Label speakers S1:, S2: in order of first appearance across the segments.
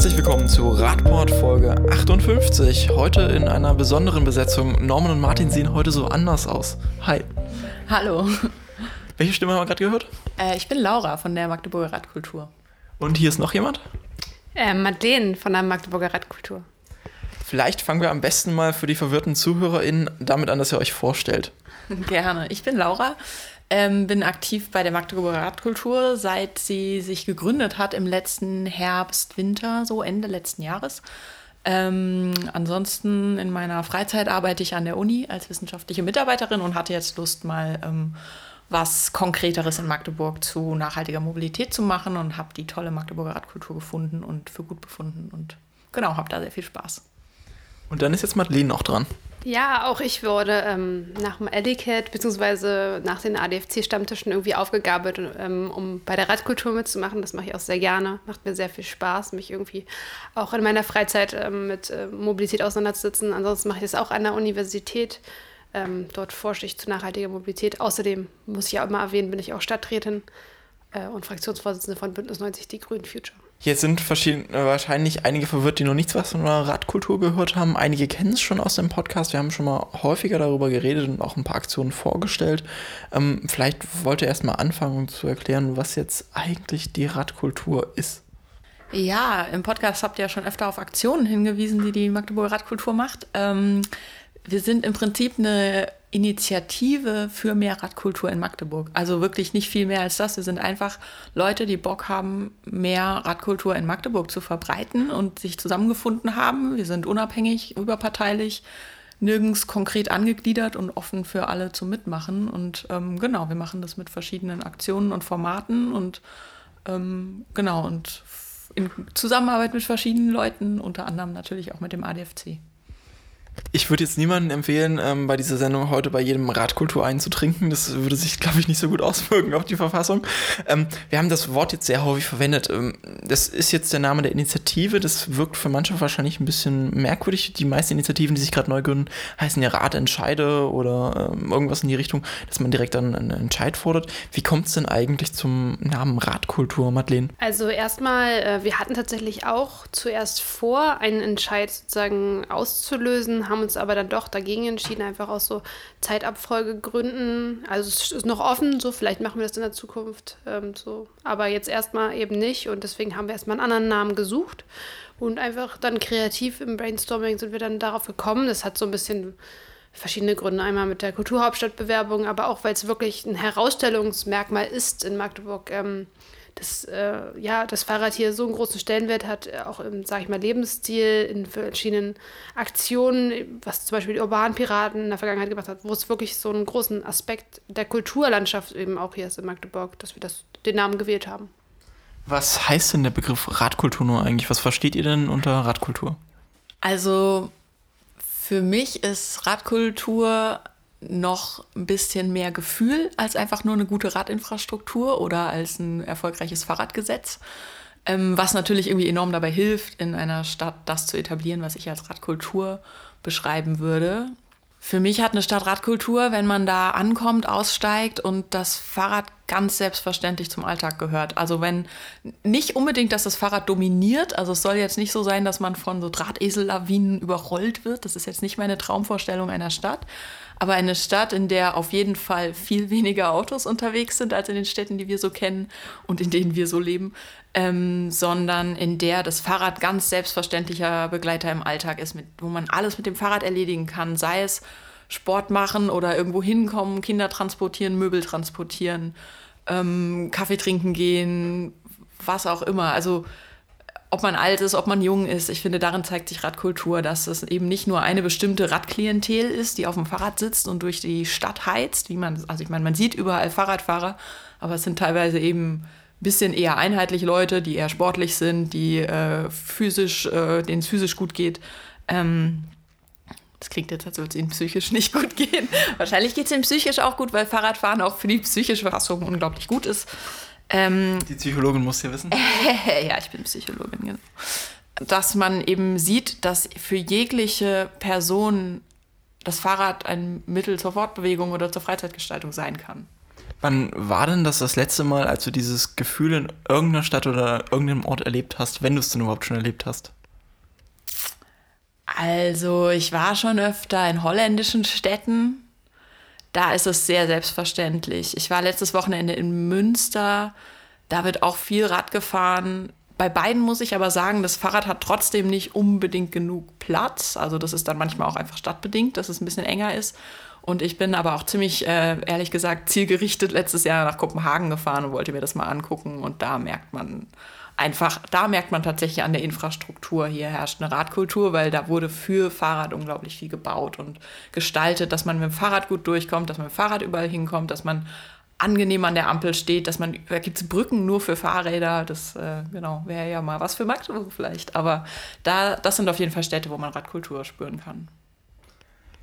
S1: Herzlich willkommen zu Radport Folge 58. Heute in einer besonderen Besetzung. Norman und Martin sehen heute so anders aus. Hi.
S2: Hallo.
S1: Welche Stimme haben wir gerade gehört?
S2: Äh, ich bin Laura von der Magdeburger Radkultur.
S1: Und hier ist noch jemand?
S3: Äh, Madeleine von der Magdeburger Radkultur.
S1: Vielleicht fangen wir am besten mal für die verwirrten ZuhörerInnen damit an, dass ihr euch vorstellt.
S2: Gerne. Ich bin Laura, ähm, bin aktiv bei der Magdeburger Radkultur, seit sie sich gegründet hat im letzten Herbst, Winter, so Ende letzten Jahres. Ähm, ansonsten in meiner Freizeit arbeite ich an der Uni als wissenschaftliche Mitarbeiterin und hatte jetzt Lust, mal ähm, was Konkreteres in Magdeburg zu nachhaltiger Mobilität zu machen und habe die tolle Magdeburger Radkultur gefunden und für gut befunden und genau, habe da sehr viel Spaß.
S1: Und dann ist jetzt Madeleine noch dran.
S3: Ja, auch ich wurde ähm, nach dem Edicat bzw. nach den ADFC-Stammtischen irgendwie aufgegabelt, ähm, um bei der Radkultur mitzumachen. Das mache ich auch sehr gerne. Macht mir sehr viel Spaß, mich irgendwie auch in meiner Freizeit ähm, mit äh, Mobilität auseinanderzusetzen. Ansonsten mache ich das auch an der Universität. Ähm, dort forsche ich zu nachhaltiger Mobilität. Außerdem muss ich ja immer erwähnen, bin ich auch Stadträtin äh, und Fraktionsvorsitzende von Bündnis 90 Die Grünen Future.
S1: Jetzt sind verschiedene, wahrscheinlich einige verwirrt, die noch nichts was von der Radkultur gehört haben. Einige kennen es schon aus dem Podcast. Wir haben schon mal häufiger darüber geredet und auch ein paar Aktionen vorgestellt. Ähm, vielleicht wollt ihr erst mal anfangen zu erklären, was jetzt eigentlich die Radkultur ist.
S2: Ja, im Podcast habt ihr ja schon öfter auf Aktionen hingewiesen, die die Magdeburger Radkultur macht. Ähm, wir sind im Prinzip eine Initiative für mehr Radkultur in Magdeburg. Also wirklich nicht viel mehr als das. Wir sind einfach Leute, die Bock haben, mehr Radkultur in Magdeburg zu verbreiten und sich zusammengefunden haben. Wir sind unabhängig, überparteilich, nirgends konkret angegliedert und offen für alle zum Mitmachen. Und ähm, genau, wir machen das mit verschiedenen Aktionen und Formaten und ähm, genau und in Zusammenarbeit mit verschiedenen Leuten, unter anderem natürlich auch mit dem ADFC.
S1: Ich würde jetzt niemandem empfehlen, ähm, bei dieser Sendung heute bei jedem Radkultur einzutrinken. Das würde sich, glaube ich, nicht so gut auswirken auf die Verfassung. Ähm, wir haben das Wort jetzt sehr häufig verwendet. Ähm, das ist jetzt der Name der Initiative. Das wirkt für manche wahrscheinlich ein bisschen merkwürdig. Die meisten Initiativen, die sich gerade neu gründen, heißen ja Ratentscheide oder ähm, irgendwas in die Richtung, dass man direkt dann einen Entscheid fordert. Wie kommt es denn eigentlich zum Namen Radkultur, Madeleine?
S3: Also erstmal, äh, wir hatten tatsächlich auch zuerst vor, einen Entscheid sozusagen auszulösen haben uns aber dann doch dagegen entschieden, einfach aus so Zeitabfolgegründen. Also es ist noch offen, so vielleicht machen wir das in der Zukunft ähm, so. Aber jetzt erstmal eben nicht und deswegen haben wir erstmal einen anderen Namen gesucht und einfach dann kreativ im Brainstorming sind wir dann darauf gekommen. Das hat so ein bisschen verschiedene Gründe. Einmal mit der Kulturhauptstadtbewerbung, aber auch, weil es wirklich ein Herausstellungsmerkmal ist in Magdeburg. Ähm, dass äh, ja, das Fahrrad hier so einen großen Stellenwert hat, äh, auch im, sag ich mal, Lebensstil, in verschiedenen Aktionen, was zum Beispiel die urbanen Piraten in der Vergangenheit gemacht hat, wo es wirklich so einen großen Aspekt der Kulturlandschaft eben auch hier ist in Magdeburg, dass wir das, den Namen gewählt haben.
S1: Was heißt denn der Begriff Radkultur nur eigentlich? Was versteht ihr denn unter Radkultur?
S2: Also für mich ist Radkultur noch ein bisschen mehr Gefühl als einfach nur eine gute Radinfrastruktur oder als ein erfolgreiches Fahrradgesetz. Ähm, was natürlich irgendwie enorm dabei hilft, in einer Stadt das zu etablieren, was ich als Radkultur beschreiben würde. Für mich hat eine Stadt Radkultur, wenn man da ankommt, aussteigt und das Fahrrad ganz selbstverständlich zum Alltag gehört. Also wenn nicht unbedingt, dass das Fahrrad dominiert, also es soll jetzt nicht so sein, dass man von so Drahtesellawinen überrollt wird. Das ist jetzt nicht meine Traumvorstellung einer Stadt. Aber eine Stadt, in der auf jeden Fall viel weniger Autos unterwegs sind als in den Städten, die wir so kennen und in denen wir so leben, ähm, sondern in der das Fahrrad ganz selbstverständlicher Begleiter im Alltag ist, mit, wo man alles mit dem Fahrrad erledigen kann, sei es Sport machen oder irgendwo hinkommen, Kinder transportieren, Möbel transportieren, ähm, Kaffee trinken gehen, was auch immer. Also ob man alt ist, ob man jung ist. Ich finde, darin zeigt sich Radkultur, dass es eben nicht nur eine bestimmte Radklientel ist, die auf dem Fahrrad sitzt und durch die Stadt heizt, wie man, also ich meine, man sieht überall Fahrradfahrer, aber es sind teilweise eben ein bisschen eher einheitlich Leute, die eher sportlich sind, die äh, physisch, äh, denen es physisch gut geht. Ähm, das klingt jetzt, als würde es ihnen psychisch nicht gut gehen. Wahrscheinlich geht es ihnen psychisch auch gut, weil Fahrradfahren auch für die psychische Verfassung unglaublich gut ist.
S1: Ähm, die Psychologin muss ja wissen.
S2: ja, ich bin Psychologin, genau. Dass man eben sieht, dass für jegliche Person das Fahrrad ein Mittel zur Fortbewegung oder zur Freizeitgestaltung sein kann.
S1: Wann war denn das das letzte Mal, als du dieses Gefühl in irgendeiner Stadt oder irgendeinem Ort erlebt hast, wenn du es denn überhaupt schon erlebt hast?
S2: Also, ich war schon öfter in holländischen Städten. Da ist es sehr selbstverständlich. Ich war letztes Wochenende in Münster. Da wird auch viel Rad gefahren. Bei beiden muss ich aber sagen, das Fahrrad hat trotzdem nicht unbedingt genug Platz. Also das ist dann manchmal auch einfach stadtbedingt, dass es ein bisschen enger ist. Und ich bin aber auch ziemlich, äh, ehrlich gesagt, zielgerichtet letztes Jahr nach Kopenhagen gefahren und wollte mir das mal angucken. Und da merkt man einfach, da merkt man tatsächlich an der Infrastruktur, hier herrscht eine Radkultur, weil da wurde für Fahrrad unglaublich viel gebaut und gestaltet, dass man mit dem Fahrrad gut durchkommt, dass man mit dem Fahrrad überall hinkommt, dass man angenehm an der Ampel steht, dass man, da gibt es Brücken nur für Fahrräder, das äh, genau, wäre ja mal was für Magdeburg vielleicht. Aber da, das sind auf jeden Fall Städte, wo man Radkultur spüren kann.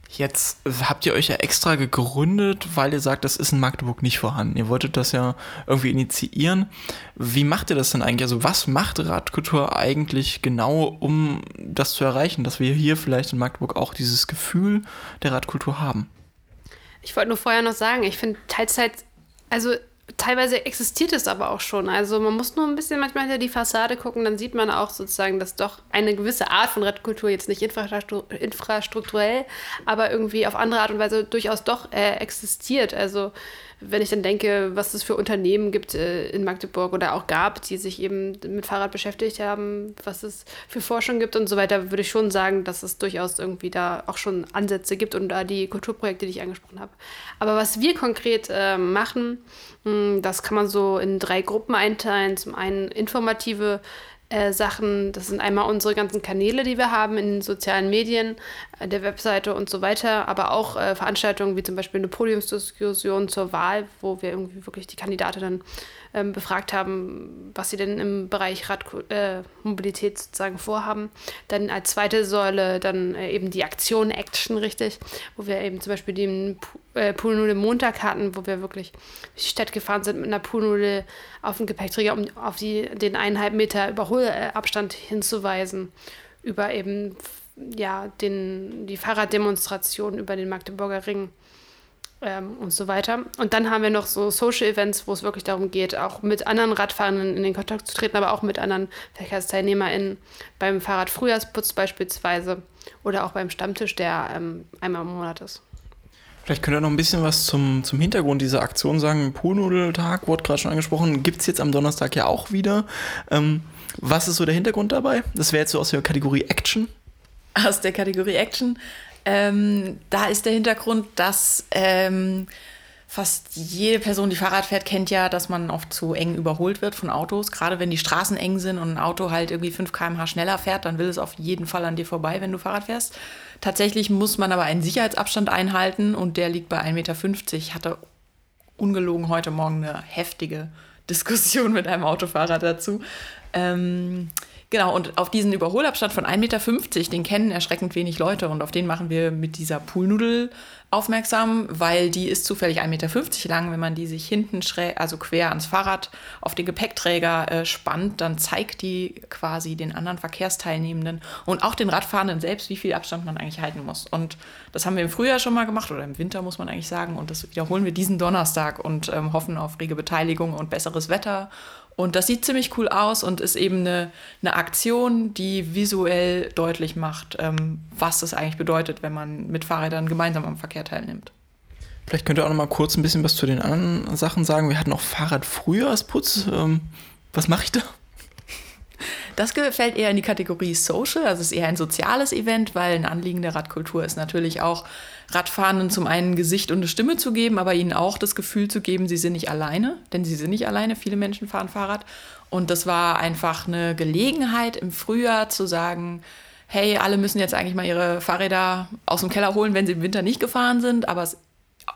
S1: Jetzt habt ihr euch ja extra gegründet, weil ihr sagt, das ist in Magdeburg nicht vorhanden. Ihr wolltet das ja irgendwie initiieren. Wie macht ihr das denn eigentlich? Also was macht Radkultur eigentlich genau, um das zu erreichen, dass wir hier vielleicht in Magdeburg auch dieses Gefühl der Radkultur haben?
S3: Ich wollte nur vorher noch sagen, ich finde Teilzeit also teilweise existiert es aber auch schon. Also man muss nur ein bisschen manchmal hinter die Fassade gucken, dann sieht man auch sozusagen, dass doch eine gewisse Art von Radkultur jetzt nicht infrastrukturell, aber irgendwie auf andere Art und Weise durchaus doch äh, existiert. Also wenn ich dann denke, was es für Unternehmen gibt äh, in Magdeburg oder auch gab, die sich eben mit Fahrrad beschäftigt haben, was es für Forschung gibt und so weiter, würde ich schon sagen, dass es durchaus irgendwie da auch schon Ansätze gibt und da die Kulturprojekte, die ich angesprochen habe. Aber was wir konkret äh, machen, mh, hm, das kann man so in drei Gruppen einteilen. Zum einen informative äh, Sachen. Das sind einmal unsere ganzen Kanäle, die wir haben in den sozialen Medien, äh, der Webseite und so weiter, aber auch äh, Veranstaltungen wie zum Beispiel eine Podiumsdiskussion zur Wahl, wo wir irgendwie wirklich die Kandidaten dann ähm, befragt haben, was sie denn im Bereich Radmobilität äh, sozusagen vorhaben. Dann als zweite Säule dann äh, eben die Aktion Action, richtig, wo wir eben zum Beispiel den äh, Poolnudel Montag hatten, wo wir wirklich durch die Stadt gefahren sind mit einer Poolnudel auf dem Gepäckträger, um auf die, den eineinhalb Meter Überholabstand hinzuweisen, über eben ja, den, die Fahrraddemonstration über den Magdeburger Ring ähm, und so weiter. Und dann haben wir noch so Social Events, wo es wirklich darum geht, auch mit anderen Radfahrenden in den Kontakt zu treten, aber auch mit anderen VerkehrsteilnehmerInnen beim Fahrradfrühjahrsputz beispielsweise oder auch beim Stammtisch, der ähm, einmal im Monat ist.
S1: Vielleicht könnt ihr noch ein bisschen was zum, zum Hintergrund dieser Aktion sagen. Poolnudeltag wurde gerade schon angesprochen. Gibt es jetzt am Donnerstag ja auch wieder. Ähm, was ist so der Hintergrund dabei? Das wäre jetzt so aus der Kategorie Action.
S2: Aus der Kategorie Action. Ähm, da ist der Hintergrund, dass ähm, fast jede Person, die Fahrrad fährt, kennt ja, dass man oft zu eng überholt wird von Autos. Gerade wenn die Straßen eng sind und ein Auto halt irgendwie 5 km/h schneller fährt, dann will es auf jeden Fall an dir vorbei, wenn du Fahrrad fährst. Tatsächlich muss man aber einen Sicherheitsabstand einhalten und der liegt bei 1,50 Meter. Ich hatte ungelogen heute Morgen eine heftige Diskussion mit einem Autofahrer dazu. Ähm, Genau, und auf diesen Überholabstand von 1,50 Meter, den kennen erschreckend wenig Leute und auf den machen wir mit dieser Poolnudel aufmerksam, weil die ist zufällig 1,50 Meter lang. Wenn man die sich hinten schräg, also quer ans Fahrrad auf den Gepäckträger äh, spannt, dann zeigt die quasi den anderen Verkehrsteilnehmenden und auch den Radfahrenden selbst, wie viel Abstand man eigentlich halten muss. Und das haben wir im Frühjahr schon mal gemacht oder im Winter muss man eigentlich sagen und das wiederholen wir diesen Donnerstag und ähm, hoffen auf rege Beteiligung und besseres Wetter und das sieht ziemlich cool aus und ist eben eine, eine Aktion, die visuell deutlich macht, ähm, was das eigentlich bedeutet, wenn man mit Fahrrädern gemeinsam am Verkehr teilnimmt.
S1: Vielleicht könnt ihr auch noch mal kurz ein bisschen was zu den anderen Sachen sagen. Wir hatten auch Fahrradfrühjahrsputz. Ähm, was mache ich da?
S2: Das fällt eher in die Kategorie Social, also es ist eher ein soziales Event, weil ein Anliegen der Radkultur ist natürlich auch, Radfahrenden zum einen Gesicht und eine Stimme zu geben, aber ihnen auch das Gefühl zu geben, sie sind nicht alleine, denn sie sind nicht alleine, viele Menschen fahren Fahrrad. Und das war einfach eine Gelegenheit im Frühjahr zu sagen, hey, alle müssen jetzt eigentlich mal ihre Fahrräder aus dem Keller holen, wenn sie im Winter nicht gefahren sind, aber es ist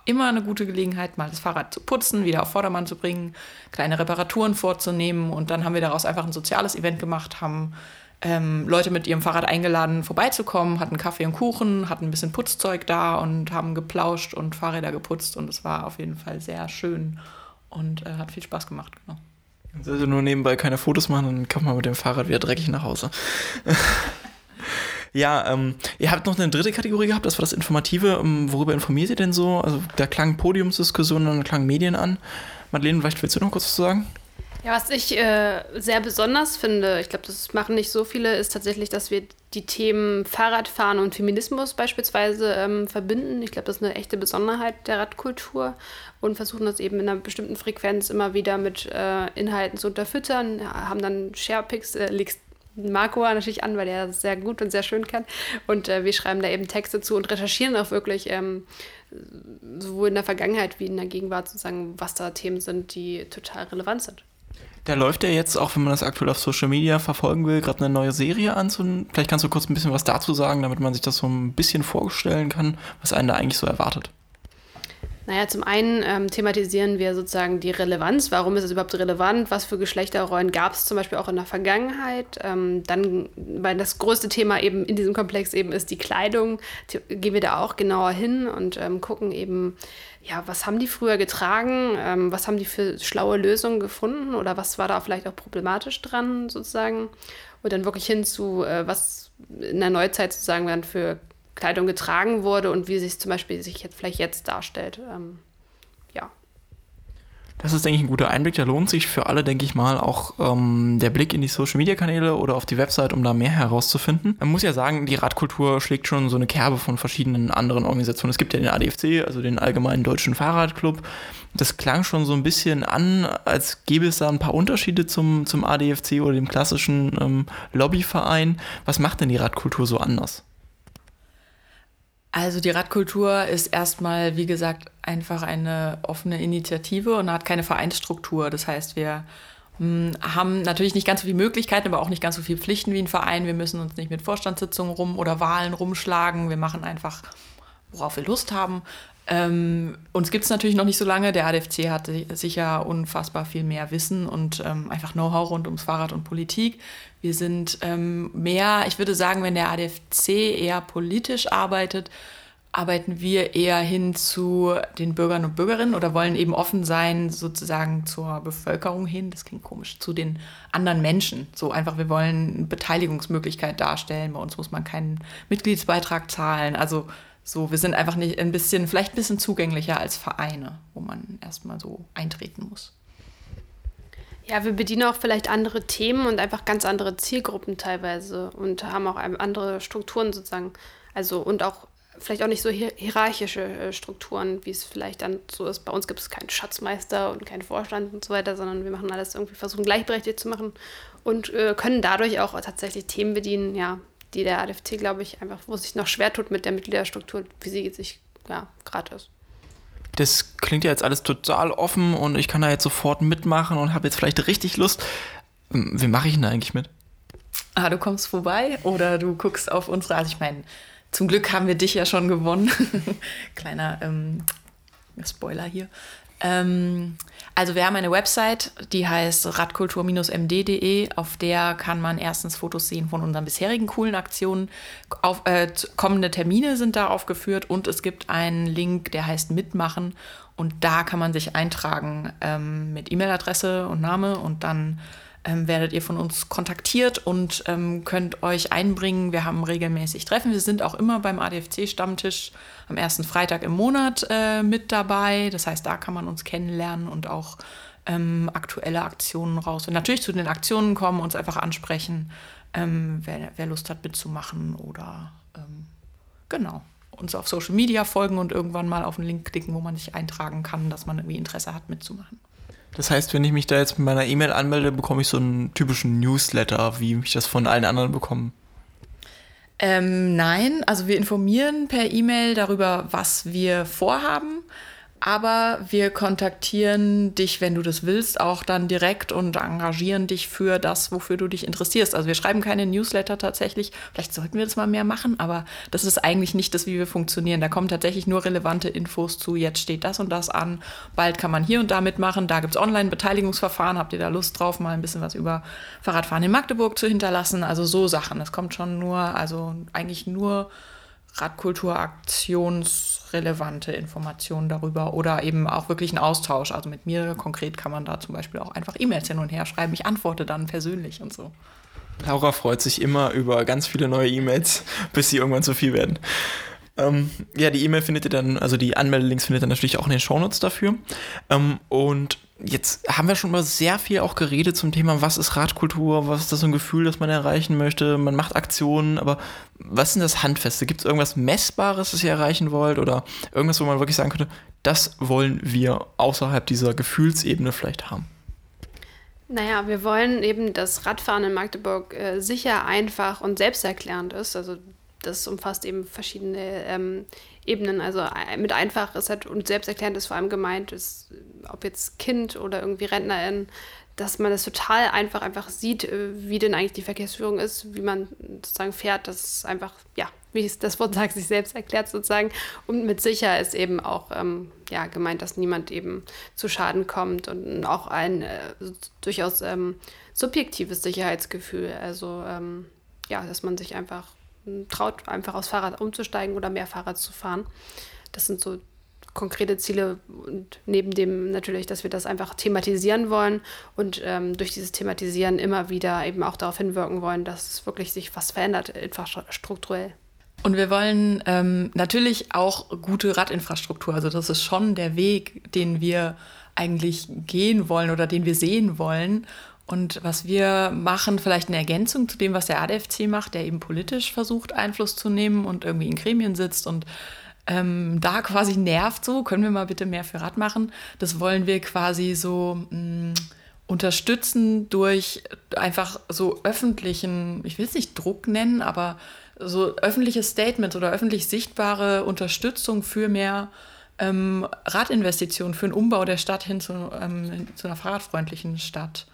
S2: immer eine gute Gelegenheit, mal das Fahrrad zu putzen, wieder auf Vordermann zu bringen, kleine Reparaturen vorzunehmen. Und dann haben wir daraus einfach ein soziales Event gemacht, haben ähm, Leute mit ihrem Fahrrad eingeladen, vorbeizukommen, hatten Kaffee und Kuchen, hatten ein bisschen Putzzeug da und haben geplauscht und Fahrräder geputzt und es war auf jeden Fall sehr schön und äh, hat viel Spaß gemacht. Genau.
S1: Also nur nebenbei keine Fotos machen, dann kommt man mit dem Fahrrad wieder dreckig nach Hause. Ja, ähm, ihr habt noch eine dritte Kategorie gehabt, das war das Informative. Ähm, worüber informiert ihr denn so? Also da klang Podiumsdiskussionen und da klangen Medien an. Madeleine, vielleicht willst du noch kurz was sagen?
S3: Ja, was ich äh, sehr besonders finde, ich glaube, das machen nicht so viele, ist tatsächlich, dass wir die Themen Fahrradfahren und Feminismus beispielsweise ähm, verbinden. Ich glaube, das ist eine echte Besonderheit der Radkultur und versuchen das eben in einer bestimmten Frequenz immer wieder mit äh, Inhalten zu unterfüttern, ja, haben dann Sharepics, äh, Marco natürlich an, weil er das sehr gut und sehr schön kann. Und äh, wir schreiben da eben Texte zu und recherchieren auch wirklich ähm, sowohl in der Vergangenheit wie in der Gegenwart sozusagen, was da Themen sind, die total relevant sind.
S1: Da läuft ja jetzt, auch wenn man das aktuell auf Social Media verfolgen will, gerade eine neue Serie an. Vielleicht kannst du kurz ein bisschen was dazu sagen, damit man sich das so ein bisschen vorstellen kann, was einen da eigentlich so erwartet.
S3: Naja, zum einen ähm, thematisieren wir sozusagen die Relevanz. Warum ist es überhaupt relevant? Was für Geschlechterrollen gab es zum Beispiel auch in der Vergangenheit? Ähm, dann, weil das größte Thema eben in diesem Komplex eben ist die Kleidung, gehen wir da auch genauer hin und ähm, gucken eben, ja, was haben die früher getragen? Ähm, was haben die für schlaue Lösungen gefunden? Oder was war da vielleicht auch problematisch dran sozusagen? Und dann wirklich hin zu, äh, was in der Neuzeit sozusagen dann für Kleidung getragen wurde und wie sich zum Beispiel sich jetzt vielleicht jetzt darstellt. Ähm, ja.
S1: Das ist, denke ich, ein guter Einblick. Da lohnt sich für alle, denke ich mal, auch ähm, der Blick in die Social-Media-Kanäle oder auf die Website, um da mehr herauszufinden. Man muss ja sagen, die Radkultur schlägt schon so eine Kerbe von verschiedenen anderen Organisationen. Es gibt ja den ADFC, also den Allgemeinen Deutschen Fahrradclub. Das klang schon so ein bisschen an, als gäbe es da ein paar Unterschiede zum, zum ADFC oder dem klassischen ähm, Lobbyverein. Was macht denn die Radkultur so anders?
S2: Also die Radkultur ist erstmal, wie gesagt, einfach eine offene Initiative und hat keine Vereinsstruktur. Das heißt, wir hm, haben natürlich nicht ganz so viele Möglichkeiten, aber auch nicht ganz so viele Pflichten wie ein Verein. Wir müssen uns nicht mit Vorstandssitzungen rum oder Wahlen rumschlagen. Wir machen einfach, worauf wir Lust haben. Ähm, uns gibt es natürlich noch nicht so lange. Der ADFC hat sicher unfassbar viel mehr Wissen und ähm, einfach Know-how rund ums Fahrrad und Politik. Wir sind ähm, mehr, ich würde sagen, wenn der ADFC eher politisch arbeitet, arbeiten wir eher hin zu den Bürgern und Bürgerinnen oder wollen eben offen sein, sozusagen zur Bevölkerung hin. Das klingt komisch, zu den anderen Menschen. So einfach, wir wollen eine Beteiligungsmöglichkeit darstellen. Bei uns muss man keinen Mitgliedsbeitrag zahlen. Also so, wir sind einfach nicht ein bisschen, vielleicht ein bisschen zugänglicher als Vereine, wo man erstmal so eintreten muss.
S3: Ja, wir bedienen auch vielleicht andere Themen und einfach ganz andere Zielgruppen teilweise und haben auch andere Strukturen sozusagen. Also und auch vielleicht auch nicht so hierarchische äh, Strukturen, wie es vielleicht dann so ist. Bei uns gibt es keinen Schatzmeister und keinen Vorstand und so weiter, sondern wir machen alles irgendwie, versuchen gleichberechtigt zu machen und äh, können dadurch auch tatsächlich Themen bedienen, ja, die der ADFT, glaube ich, einfach, wo sich noch schwer tut mit der Mitgliederstruktur, wie sie sich ja, gerade ist
S1: das klingt ja jetzt alles total offen und ich kann da jetzt sofort mitmachen und habe jetzt vielleicht richtig Lust. Ähm, wie mache ich denn da eigentlich mit?
S2: Ah, du kommst vorbei oder du guckst auf unsere, also ich meine, zum Glück haben wir dich ja schon gewonnen. Kleiner ähm, Spoiler hier. Ähm, also wir haben eine Website, die heißt radkultur-md.de. Auf der kann man erstens Fotos sehen von unseren bisherigen coolen Aktionen. Auf, äh, kommende Termine sind da aufgeführt und es gibt einen Link, der heißt Mitmachen. Und da kann man sich eintragen ähm, mit E-Mail-Adresse und Name und dann ähm, werdet ihr von uns kontaktiert und ähm, könnt euch einbringen. Wir haben regelmäßig Treffen. Wir sind auch immer beim ADFC-Stammtisch am ersten Freitag im Monat äh, mit dabei. Das heißt, da kann man uns kennenlernen und auch ähm, aktuelle Aktionen raus. Und natürlich zu den Aktionen kommen, uns einfach ansprechen, ähm, wer, wer, Lust hat mitzumachen oder ähm, genau uns auf Social Media folgen und irgendwann mal auf einen Link klicken, wo man sich eintragen kann, dass man irgendwie Interesse hat mitzumachen.
S1: Das heißt, wenn ich mich da jetzt mit meiner E-Mail anmelde, bekomme ich so einen typischen Newsletter, wie ich das von allen anderen bekomme.
S2: Ähm, nein, also wir informieren per E-Mail darüber, was wir vorhaben aber wir kontaktieren dich, wenn du das willst, auch dann direkt und engagieren dich für das, wofür du dich interessierst. Also wir schreiben keine Newsletter tatsächlich. Vielleicht sollten wir das mal mehr machen, aber das ist eigentlich nicht das, wie wir funktionieren. Da kommen tatsächlich nur relevante Infos zu, jetzt steht das und das an, bald kann man hier und da mitmachen, da gibt es Online-Beteiligungsverfahren, habt ihr da Lust drauf, mal ein bisschen was über Fahrradfahren in Magdeburg zu hinterlassen? Also so Sachen. Das kommt schon nur, also eigentlich nur Radkulturaktionsrelevante Informationen darüber oder eben auch wirklich ein Austausch. Also mit mir konkret kann man da zum Beispiel auch einfach E-Mails hin und her schreiben. Ich antworte dann persönlich und so.
S1: Laura freut sich immer über ganz viele neue E-Mails, bis sie irgendwann zu viel werden. Ähm, ja, die E-Mail findet ihr dann, also die Anmeldelinks findet ihr natürlich auch in den Shownotes dafür. Ähm, und jetzt haben wir schon mal sehr viel auch geredet zum Thema, was ist Radkultur, was ist das so ein Gefühl, das man erreichen möchte. Man macht Aktionen, aber was denn das Handfeste? Gibt es irgendwas Messbares, das ihr erreichen wollt oder irgendwas, wo man wirklich sagen könnte, das wollen wir außerhalb dieser Gefühlsebene vielleicht haben?
S3: Naja, wir wollen eben, dass Radfahren in Magdeburg äh, sicher, einfach und selbsterklärend ist. Also das umfasst eben verschiedene ähm, Ebenen. Also mit einfach ist halt und selbsterklärend ist vor allem gemeint, ist, ob jetzt Kind oder irgendwie Rentnerin, dass man das total einfach einfach sieht, äh, wie denn eigentlich die Verkehrsführung ist, wie man sozusagen fährt, das ist einfach, ja, wie es das Wort sagt, sich selbst erklärt sozusagen. Und mit sicher ist eben auch ähm, ja, gemeint, dass niemand eben zu Schaden kommt und auch ein äh, durchaus ähm, subjektives Sicherheitsgefühl. Also ähm, ja, dass man sich einfach traut, einfach aufs Fahrrad umzusteigen oder mehr Fahrrad zu fahren. Das sind so konkrete Ziele und neben dem natürlich, dass wir das einfach thematisieren wollen und ähm, durch dieses Thematisieren immer wieder eben auch darauf hinwirken wollen, dass wirklich sich was verändert, infrastrukturell.
S2: Und wir wollen ähm, natürlich auch gute Radinfrastruktur. Also das ist schon der Weg, den wir eigentlich gehen wollen oder den wir sehen wollen. Und was wir machen, vielleicht eine Ergänzung zu dem, was der ADFC macht, der eben politisch versucht, Einfluss zu nehmen und irgendwie in Gremien sitzt und ähm, da quasi nervt so, können wir mal bitte mehr für Rad machen. Das wollen wir quasi so mh, mm, unterstützen durch einfach so öffentlichen, ich will es nicht Druck nennen, aber so öffentliche Statements oder öffentlich sichtbare Unterstützung für mehr ähm, Radinvestitionen, für einen Umbau der Stadt hin zu, ähm, zu einer fahrradfreundlichen Stadt.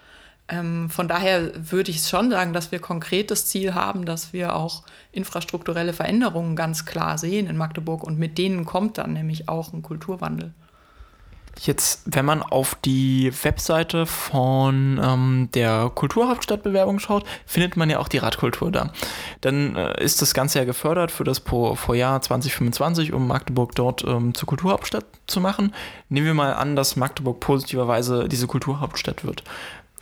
S2: Ähm, von daher würde ich schon sagen, dass wir konkret das Ziel haben, dass wir auch infrastrukturelle Veränderungen ganz klar sehen in Magdeburg und mit denen kommt dann nämlich auch ein Kulturwandel.
S1: Jetzt, wenn man auf die Webseite von ähm, der Kulturhauptstadtbewerbung schaut, findet man ja auch die Radkultur da. Dann äh, ist das Ganze ja gefördert für das pro, pro Jahr 2025, um Magdeburg dort ähm, zur Kulturhauptstadt zu machen. Nehmen wir mal an, dass Magdeburg positiverweise diese Kulturhauptstadt wird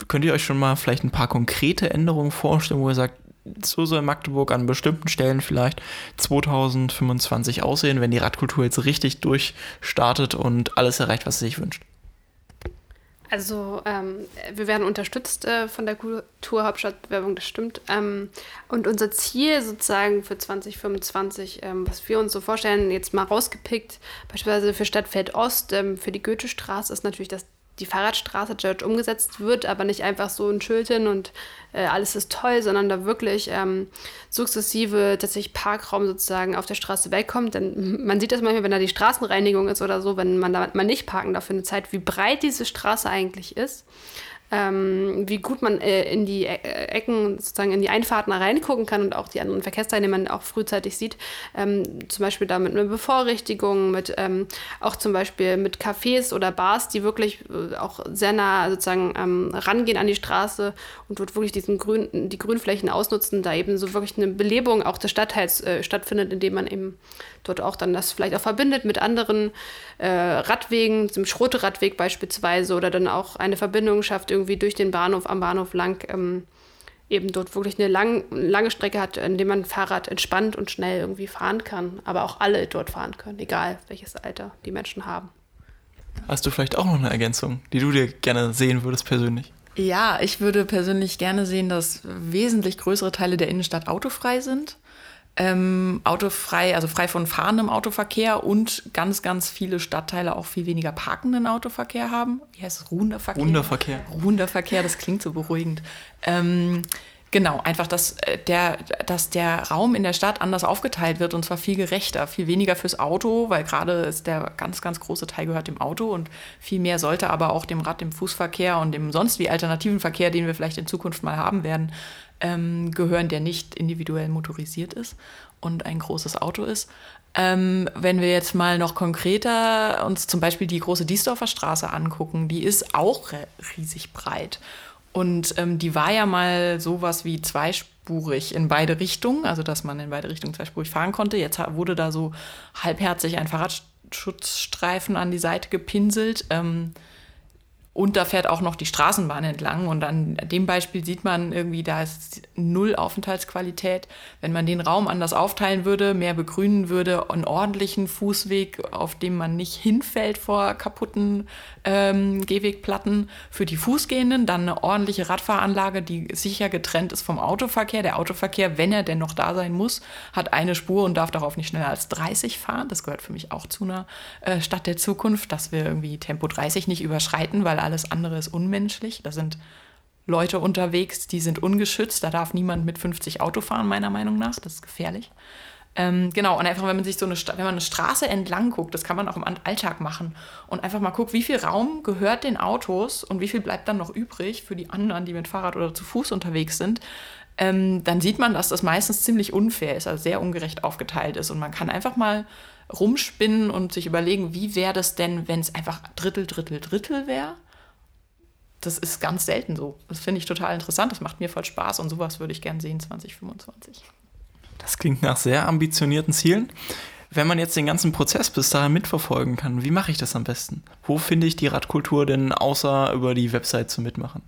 S1: könnt ihr euch schon mal vielleicht ein paar konkrete Änderungen vorstellen, wo ihr sagt, so soll Magdeburg an bestimmten Stellen vielleicht 2025 aussehen, wenn die Radkultur jetzt richtig durchstartet und alles erreicht, was sie sich wünscht?
S3: Also ähm, wir werden unterstützt äh, von der Kulturhauptstadtbewerbung, das stimmt. Ähm, und unser Ziel sozusagen für 2025, ähm, was wir uns so vorstellen, jetzt mal rausgepickt, beispielsweise für Stadtfeld Ost, ähm, für die Goethestraße, ist natürlich das die Fahrradstraße dort umgesetzt wird, aber nicht einfach so ein Schild hin und äh, alles ist toll, sondern da wirklich ähm, sukzessive tatsächlich Parkraum sozusagen auf der Straße wegkommt. Denn man sieht das manchmal, wenn da die Straßenreinigung ist oder so, wenn man da mal nicht parken darf für eine Zeit, wie breit diese Straße eigentlich ist ähm, wie gut man äh, in die e Ecken, sozusagen in die Einfahrten reingucken kann und auch die anderen Verkehrsteilnehmer auch frühzeitig sieht. Ähm, zum Beispiel da mit einer Bevorrichtigung, mit ähm, auch zum Beispiel mit Cafés oder Bars, die wirklich äh, auch sehr nah sozusagen ähm, rangehen an die Straße und dort wirklich diesen Grün, die Grünflächen ausnutzen, da eben so wirklich eine Belebung auch des Stadtteils äh, stattfindet, indem man eben dort auch dann das vielleicht auch verbindet mit anderen äh, Radwegen, zum Schrote-Radweg beispielsweise oder dann auch eine Verbindung schafft irgendwie durch den Bahnhof am Bahnhof lang. Ähm, eben dort wirklich eine lang, lange Strecke hat, in der man Fahrrad entspannt und schnell irgendwie fahren kann, aber auch alle dort fahren können, egal welches Alter die Menschen haben.
S1: Hast du vielleicht auch noch eine Ergänzung, die du dir gerne sehen würdest persönlich?
S2: Ja, ich würde persönlich gerne sehen, dass wesentlich größere Teile der Innenstadt autofrei sind ähm, autofrei, also frei von fahrendem Autoverkehr und ganz, ganz viele Stadtteile auch viel weniger parkenden Autoverkehr haben. Wie heißt es? Ruhender Verkehr?
S1: Ruhender Verkehr.
S2: Ruhender Verkehr, das klingt so beruhigend. Ähm, genau, einfach, dass äh, der, dass der Raum in der Stadt anders aufgeteilt wird und zwar viel gerechter, viel weniger fürs Auto, weil gerade ist der ganz, ganz große Teil gehört dem Auto und viel mehr sollte aber auch dem Rad, dem Fußverkehr und dem sonst wie alternativen Verkehr, den wir vielleicht in Zukunft mal haben werden, ähm, gehören, der nicht individuell motorisiert ist und ein großes Auto ist. Ähm, wenn wir jetzt mal noch konkreter uns zum Beispiel die große Diesdorfer Straße angucken, die ist auch riesig breit. Und ähm, die war ja mal sowas wie zweispurig in beide Richtungen, also dass man in beide Richtungen zweispurig fahren konnte. Jetzt wurde da so halbherzig ein Fahrradschutzstreifen an die Seite gepinselt. Ähm, Und da fährt auch noch die Straßenbahn entlang. Und an dem Beispiel sieht man irgendwie, da ist null Aufenthaltsqualität. Wenn man den Raum anders aufteilen würde, mehr begrünen würde, einen ordentlichen Fußweg, auf dem man nicht hinfällt vor kaputten ähm, Gehwegplatten für die Fußgehenden, dann eine ordentliche Radfahranlage, die sicher getrennt ist vom Autoverkehr. Der Autoverkehr, wenn er denn noch da sein muss, hat eine Spur und darf darauf nicht schneller als 30 fahren. Das gehört für mich auch zu einer äh, Stadt der Zukunft, dass wir irgendwie Tempo 30 nicht überschreiten, weil alles andere ist unmenschlich. Da sind Leute unterwegs, die sind ungeschützt. Da darf niemand mit 50 Auto fahren, meiner Meinung nach. Das ist gefährlich. Ähm, genau, und einfach, wenn man sich so eine, wenn man eine Straße entlang guckt, das kann man auch im Alltag machen und einfach mal guckt, wie viel Raum gehört den Autos und wie viel bleibt dann noch übrig für die anderen, die mit Fahrrad oder zu Fuß unterwegs sind, ähm, dann sieht man, dass das meistens ziemlich unfair ist, also sehr ungerecht aufgeteilt ist. Und man kann einfach mal rumspinnen und sich überlegen, wie wäre das denn, wenn es einfach Drittel, Drittel, Drittel wäre? Das ist ganz selten so. Das finde ich total interessant. Das macht mir voll Spaß und sowas würde ich gern sehen 2025.
S1: Das klingt nach sehr ambitionierten Zielen. Wenn man jetzt den ganzen Prozess bis dahin mitverfolgen kann, wie mache ich das am besten? Wo finde ich die Radkultur denn außer über die Website zu mitmachen?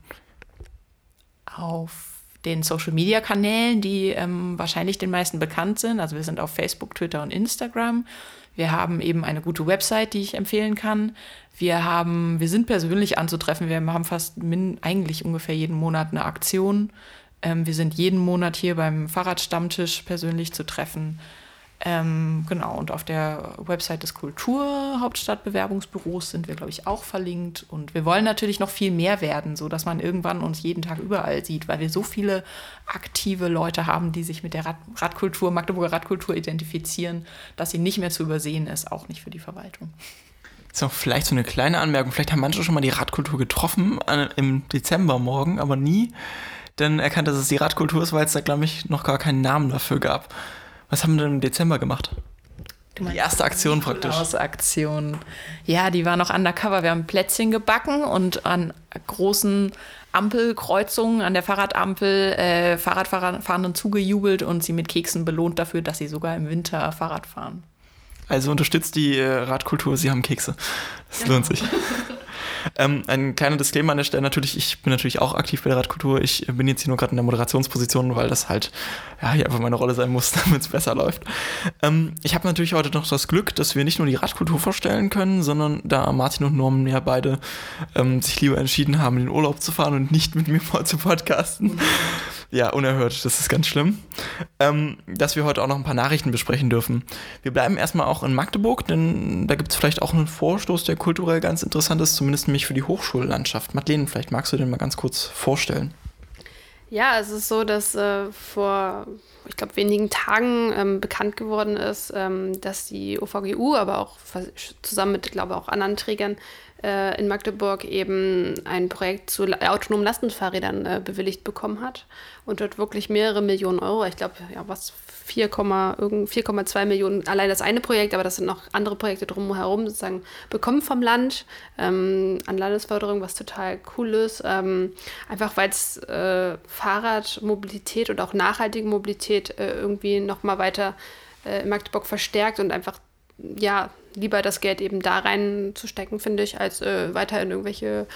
S2: Auf den Social-Media-Kanälen, die ähm, wahrscheinlich den meisten bekannt sind. Also wir sind auf Facebook, Twitter und Instagram. Wir haben eben eine gute Website, die ich empfehlen kann. Wir haben, wir sind persönlich anzutreffen. Wir haben fast min, eigentlich ungefähr jeden Monat eine Aktion. Ähm, wir sind jeden Monat hier beim Fahrradstammtisch persönlich zu treffen. Ähm, genau, und auf der Website des Kulturhauptstadtbewerbungsbüros sind wir, glaube ich, auch verlinkt. Und wir wollen natürlich noch viel mehr werden, sodass man irgendwann uns jeden Tag überall sieht, weil wir so viele aktive Leute haben, die sich mit der Rad Radkultur, Magdeburger Radkultur identifizieren, dass sie nicht mehr zu übersehen ist, auch nicht für die Verwaltung.
S1: Jetzt noch vielleicht so eine kleine Anmerkung. Vielleicht haben manche schon mal die Radkultur getroffen äh, im Dezember morgen, aber nie dann erkannt, dass es die Radkultur ist, weil es da, glaube ich, noch gar keinen Namen dafür gab. Was haben wir denn im Dezember gemacht?
S2: Die erste Aktion praktisch. Aktion. Ja, die war noch undercover. Wir haben Plätzchen gebacken und an großen Ampelkreuzungen an der Fahrradampel äh, Fahrradfahrenden zugejubelt und sie mit Keksen belohnt dafür, dass sie sogar im Winter Fahrrad fahren.
S1: Also unterstützt die äh, Radkultur, sie haben Kekse. Das ja. lohnt sich. Ähm, ein kleiner Disclaimer an der Stelle natürlich, ich bin natürlich auch aktiv bei der Radkultur. Ich bin jetzt hier nur gerade in der Moderationsposition, weil das halt ja, hier einfach meine Rolle sein muss, damit es besser läuft. Ähm, ich habe natürlich heute noch das Glück, dass wir nicht nur die Radkultur vorstellen können, sondern da Martin und Norman ja beide ähm, sich lieber entschieden haben, in den Urlaub zu fahren und nicht mit mir vor zu podcasten. Ja, unerhört, das ist ganz schlimm. Ähm, dass wir heute auch noch ein paar Nachrichten besprechen dürfen. Wir bleiben erstmal auch in Magdeburg, denn da gibt es vielleicht auch einen Vorstoß, der kulturell ganz interessant ist, zumindest mich für die Hochschullandschaft. Madeleine, vielleicht magst du den mal ganz kurz vorstellen.
S3: Ja, es ist so, dass äh, vor, ich glaube, wenigen Tagen ähm, bekannt geworden ist, ähm, dass die OVGU, aber auch zusammen mit, glaube ich, auch anderen Trägern äh, in Magdeburg eben ein Projekt zu autonomen Lastenfahrrädern äh, bewilligt bekommen hat und dort wirklich mehrere Millionen Euro, ich glaube, ja, was 4,2 Millionen, allein das eine Projekt, aber das sind noch andere Projekte drumherum sozusagen bekommen vom Land ähm, an Landesförderung, was total cool ist. Ähm, einfach weil es äh, Fahrradmobilität und auch nachhaltige Mobilität äh, irgendwie nochmal weiter äh, in Magdeburg verstärkt und einfach ja, lieber das Geld eben da reinzustecken, finde ich, als äh, weiter in irgendwelche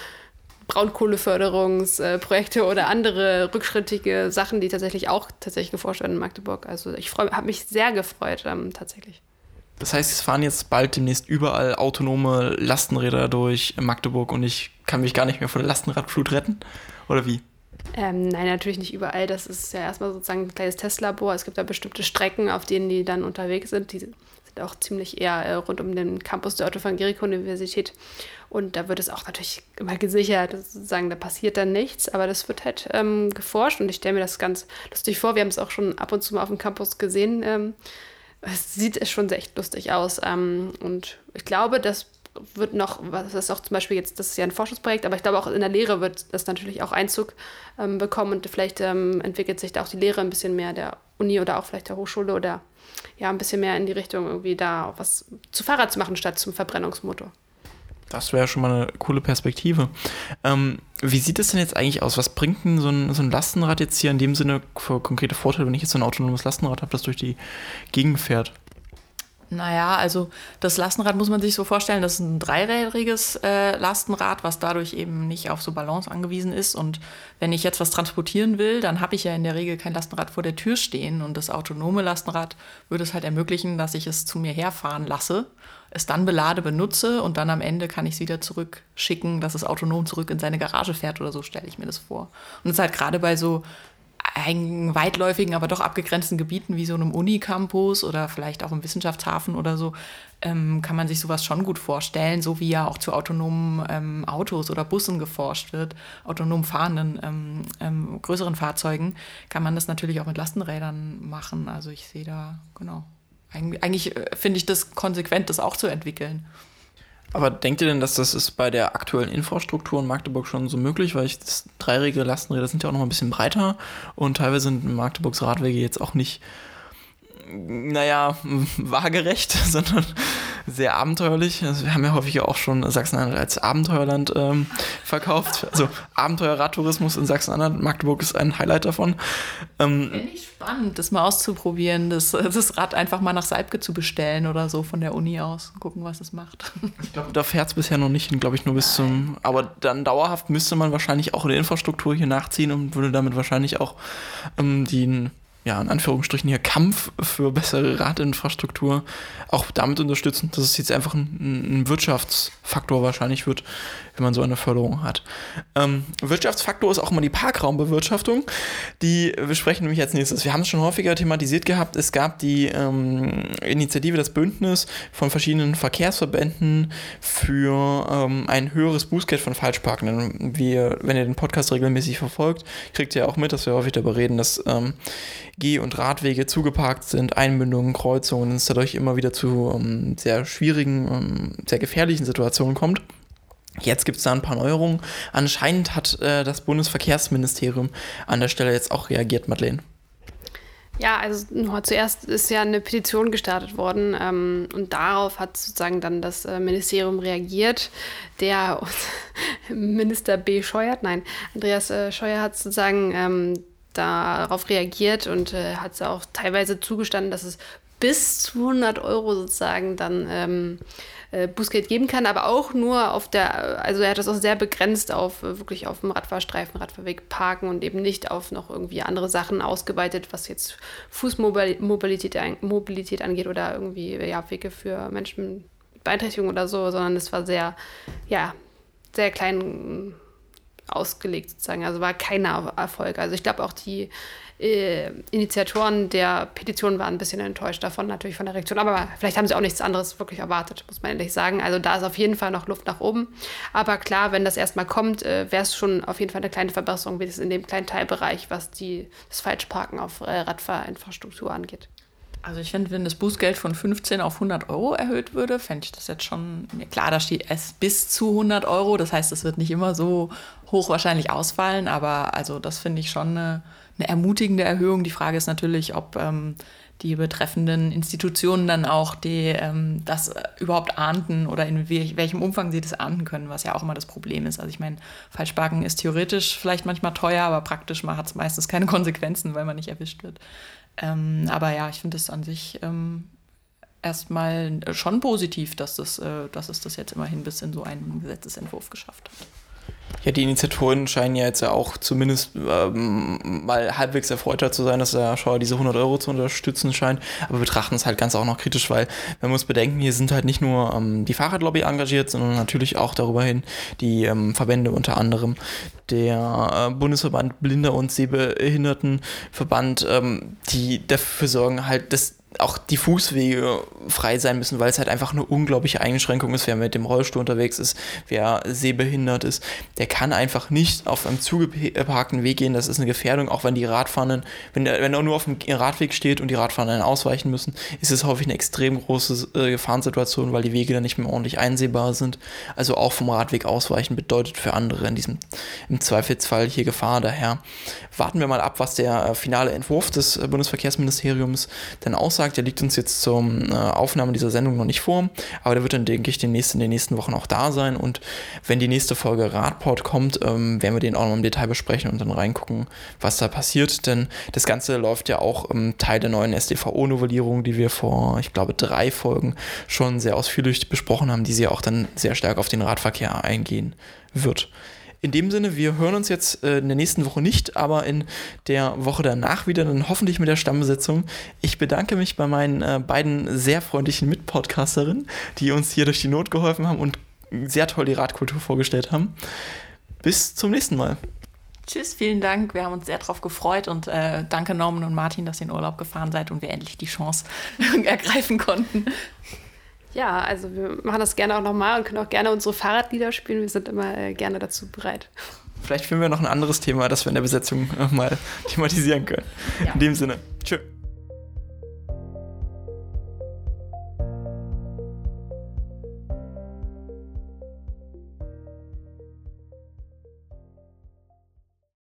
S3: Braunkohleförderungsprojekte oder andere rückschrittige Sachen, die tatsächlich auch tatsächlich geforscht werden in Magdeburg. Also ich habe mich sehr gefreut, ähm, tatsächlich.
S1: Das heißt, es fahren jetzt bald demnächst überall autonome Lastenräder durch Magdeburg und ich kann mich gar nicht mehr von der Lastenradflut retten? Oder wie?
S3: Ähm, nein, natürlich nicht überall. Das ist ja erstmal sozusagen ein kleines Testlabor. Es gibt da bestimmte Strecken, auf denen die dann unterwegs sind. Die sind auch ziemlich eher äh, rund um den Campus der Otto von Gericke Universität. Und da wird es auch natürlich immer gesichert, sozusagen, da passiert dann nichts, aber das wird halt ähm, geforscht und ich stelle mir das ganz lustig vor. Wir haben es auch schon ab und zu mal auf dem Campus gesehen. Ähm, es sieht schon echt lustig aus. Ähm, und ich glaube, das wird noch, was ist auch zum Beispiel jetzt, das ist ja ein Forschungsprojekt, aber ich glaube auch in der Lehre wird das natürlich auch Einzug ähm, bekommen und vielleicht ähm, entwickelt sich da auch die Lehre ein bisschen mehr der Uni oder auch vielleicht der Hochschule oder ja, ein bisschen mehr in die Richtung irgendwie da was zu Fahrrad zu machen statt zum Verbrennungsmotor.
S1: Das wäre schon mal eine coole Perspektive. Ähm, wie sieht es denn jetzt eigentlich aus? Was bringt denn so ein, so ein Lastenrad jetzt hier in dem Sinne für konkrete Vorteile, wenn ich jetzt so ein autonomes Lastenrad habe, das durch die Gegend fährt?
S2: Naja, also das Lastenrad muss man sich so vorstellen, das ist ein dreirädriges äh, Lastenrad, was dadurch eben nicht auf so Balance angewiesen ist. Und wenn ich jetzt was transportieren will, dann habe ich ja in der Regel kein Lastenrad vor der Tür stehen. Und das autonome Lastenrad würde es halt ermöglichen, dass ich es zu mir herfahren lasse, es dann belade, benutze und dann am Ende kann ich es wieder zurückschicken, dass es autonom zurück in seine Garage fährt oder so, stelle ich mir das vor. Und es ist halt gerade bei so weitläufigen, aber doch abgegrenzten Gebieten wie so einem Unicampus oder vielleicht auch im Wissenschaftshafen oder so, ähm, kann man sich sowas schon gut vorstellen, so wie ja auch zu autonomen ähm, Autos oder Bussen geforscht wird, autonom fahrenden ähm, ähm größeren Fahrzeugen, kann man das natürlich auch mit Lastenrädern machen. Also ich sehe da, genau. Eig eigentlich äh, finde ich das konsequent, das auch zu entwickeln.
S1: Aber denkt ihr denn, dass das ist bei der aktuellen Infrastruktur in Magdeburg schon so möglich? Weil ich das dreijährige Lastenräder sind ja auch noch ein bisschen breiter und teilweise sind Magdeburgs Radwege jetzt auch nicht, naja, waagerecht, sondern sehr abenteuerlich. Also wir haben ja häufig auch schon Sachsen-Anhalt als Abenteuerland ähm, verkauft. Also Abenteuer-Radtourismus in Sachsen-Anhalt. Magdeburg ist ein Highlight davon.
S2: Ähm, Finde ich spannend, das mal auszuprobieren, das, das Rad einfach mal nach Salbke zu bestellen oder so von der Uni aus. Gucken, was es macht.
S1: Ich glaube, da fährt es bisher noch nicht, glaube ich, nur bis zum. Aber dann dauerhaft müsste man wahrscheinlich auch eine Infrastruktur hier nachziehen und würde damit wahrscheinlich auch ähm, die ja, in Anführungsstrichen hier Kampf für bessere Radinfrastruktur auch damit unterstützen, dass es jetzt einfach ein, ein Wirtschaftsfaktor wahrscheinlich wird, wenn man so eine Förderung hat. Ähm, Wirtschaftsfaktor ist auch immer die Parkraumbewirtschaftung. Die besprechen nämlich als nächstes. Wir haben es schon häufiger thematisiert gehabt. Es gab die ähm, Initiative, das Bündnis von verschiedenen Verkehrsverbänden für ähm, ein höheres Bußgeld von Falschparkenden. Wie, wenn ihr den Podcast regelmäßig verfolgt, kriegt ihr auch mit, dass wir häufig darüber reden, dass ähm, Geh- und Radwege zugeparkt sind, Einmündungen, Kreuzungen, und es dadurch immer wieder zu ähm, sehr schwierigen, ähm, sehr gefährlichen Situationen kommt. Jetzt gibt es da ein paar Neuerungen. Anscheinend hat äh, das Bundesverkehrsministerium an der Stelle jetzt auch reagiert, Madeleine.
S3: Ja, also zuerst ist ja eine Petition gestartet worden ähm, und darauf hat sozusagen dann das äh, Ministerium reagiert. Der Minister B. Scheuert, nein, Andreas äh, Scheuer hat sozusagen ähm, darauf reagiert und äh, hat auch teilweise zugestanden, dass es bis zu 100 Euro sozusagen dann ähm, äh, Bußgeld geben kann, aber auch nur auf der, also er hat das auch sehr begrenzt auf äh, wirklich auf dem Radfahrstreifen, Radfahrweg parken und eben nicht auf noch irgendwie andere Sachen ausgeweitet, was jetzt Fußmobilität Mobilität angeht oder irgendwie ja, Wege für Menschen mit Beeinträchtigung oder so, sondern es war sehr, ja, sehr klein ausgelegt sozusagen. Also war kein Erfolg. Also ich glaube auch die äh, Initiatoren der Petition waren ein bisschen enttäuscht davon, natürlich von der Reaktion. Aber vielleicht haben sie auch nichts anderes wirklich erwartet, muss man ehrlich sagen. Also da ist auf jeden Fall noch Luft nach oben. Aber klar, wenn das erstmal kommt, äh, wäre es schon auf jeden Fall eine kleine Verbesserung, wie es in dem kleinen Teilbereich, was die, das Falschparken auf äh, Radfahrinfrastruktur angeht.
S2: Also ich finde, wenn das Bußgeld von 15 auf 100 Euro erhöht würde, fände ich das jetzt schon, klar, da steht es bis zu 100 Euro, das heißt, es wird nicht immer so hoch wahrscheinlich ausfallen, aber also das finde ich schon eine, eine, ermutigende Erhöhung. Die Frage ist natürlich, ob ähm, die betreffenden Institutionen dann auch die, ähm, das äh, überhaupt ahnden oder in welchem Umfang sie das ahnden können, was ja auch immer das Problem ist. Also ich meine, Falschparken ist theoretisch vielleicht manchmal teuer, aber praktisch hat es meistens keine Konsequenzen, weil man nicht erwischt wird. Ähm, aber ja, ich finde es an sich ähm, erstmal schon positiv, dass, das, äh, dass es das jetzt immerhin bis in so einen Gesetzesentwurf geschafft hat.
S1: Ja, die Initiatoren scheinen ja jetzt ja auch zumindest ähm, mal halbwegs erfreuter zu sein, dass der Schauer diese 100 Euro zu unterstützen scheint, aber betrachten es halt ganz auch noch kritisch, weil man muss bedenken, hier sind halt nicht nur ähm, die Fahrradlobby engagiert, sondern natürlich auch darüber hin die ähm, Verbände, unter anderem der äh, Bundesverband Blinder und Sehbehindertenverband, ähm, die dafür sorgen halt, dass auch die Fußwege frei sein müssen, weil es halt einfach eine unglaubliche Einschränkung ist. Wer mit dem Rollstuhl unterwegs ist, wer sehbehindert ist, der kann einfach nicht auf einem zugeparkten Weg gehen. Das ist eine Gefährdung, auch wenn die Radfahrenden, wenn, der, wenn er nur auf dem Radweg steht und die Radfahrenden ausweichen müssen, ist es häufig eine extrem große äh, Gefahrensituation, weil die Wege dann nicht mehr ordentlich einsehbar sind. Also auch vom Radweg ausweichen bedeutet für andere in diesem im Zweifelsfall hier Gefahr. Daher warten wir mal ab, was der äh, finale Entwurf des äh, Bundesverkehrsministeriums denn aussagt Vorschlag, der liegt uns jetzt zur äh, Aufnahme dieser Sendung noch nicht vor, aber der wird dann, denke ich, demnächst in den nächsten Wochen auch da sein. Und wenn die nächste Folge Radport kommt, ähm, werden wir den auch noch im Detail besprechen und dann reingucken, was da passiert. Denn das Ganze läuft ja auch ähm, Teil der neuen SDVO-Novellierung, die wir vor, ich glaube, drei Folgen schon sehr ausführlich besprochen haben, die sie auch dann sehr stark auf den Radverkehr eingehen wird. In dem Sinne, wir hören uns jetzt äh, in der nächsten Woche nicht, aber in der Woche danach wieder, dann hoffentlich mit der Stammbesetzung. Ich bedanke mich bei meinen äh, beiden sehr freundlichen Mitpodcasterinnen, die uns hier durch die Not geholfen haben und sehr toll die Radkultur vorgestellt haben. Bis zum nächsten Mal.
S2: Tschüss, vielen Dank. Wir haben uns sehr darauf gefreut und äh, danke Norman und Martin, dass ihr in Urlaub gefahren seid und wir endlich die Chance ergreifen konnten.
S3: Ja, also wir machen das gerne auch nochmal und können auch gerne unsere Fahrradlieder spielen. Wir sind immer äh, gerne dazu bereit.
S1: Vielleicht finden wir noch ein anderes Thema, das wir in der Besetzung äh, mal thematisieren können. Ja. In dem Sinne, tschüss.